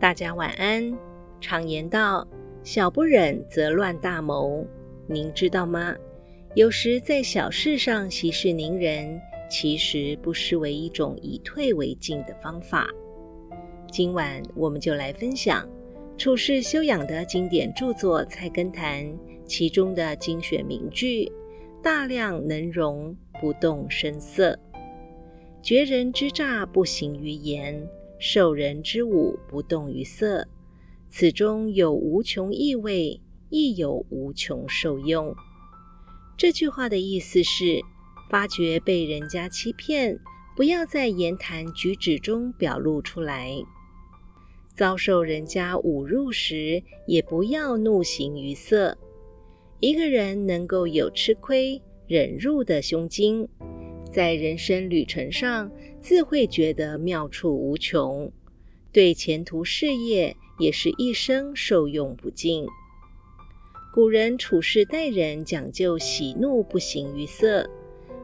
大家晚安。常言道：“小不忍则乱大谋。”您知道吗？有时在小事上息事宁人，其实不失为一种以退为进的方法。今晚我们就来分享处世修养的经典著作《菜根谭》其中的精选名句：“大量能容，不动声色；绝人之诈，不行于言；受人之侮，不动于色。”此中有无穷意味，亦有无穷受用。这句话的意思是：发觉被人家欺骗，不要在言谈举止中表露出来；遭受人家侮辱时，也不要怒形于色。一个人能够有吃亏忍辱的胸襟，在人生旅程上自会觉得妙处无穷，对前途事业。也是一生受用不尽。古人处事待人讲究喜怒不形于色，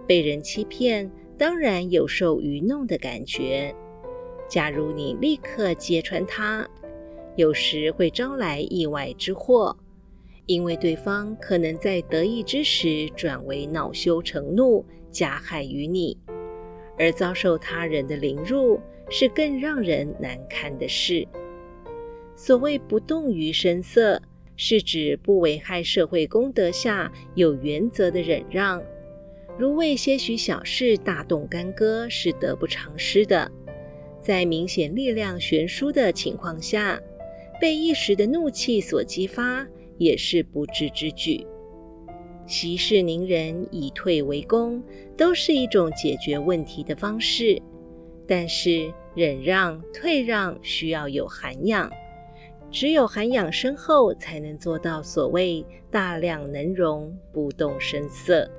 被人欺骗当然有受愚弄的感觉。假如你立刻揭穿他，有时会招来意外之祸，因为对方可能在得意之时转为恼羞成怒，加害于你，而遭受他人的凌辱是更让人难堪的事。所谓不动于声色，是指不危害社会公德下有原则的忍让。如为些许小事大动干戈，是得不偿失的。在明显力量悬殊的情况下，被一时的怒气所激发，也是不智之举。息事宁人，以退为攻，都是一种解决问题的方式。但是忍让、退让需要有涵养。只有涵养深厚，才能做到所谓大量能容，不动声色。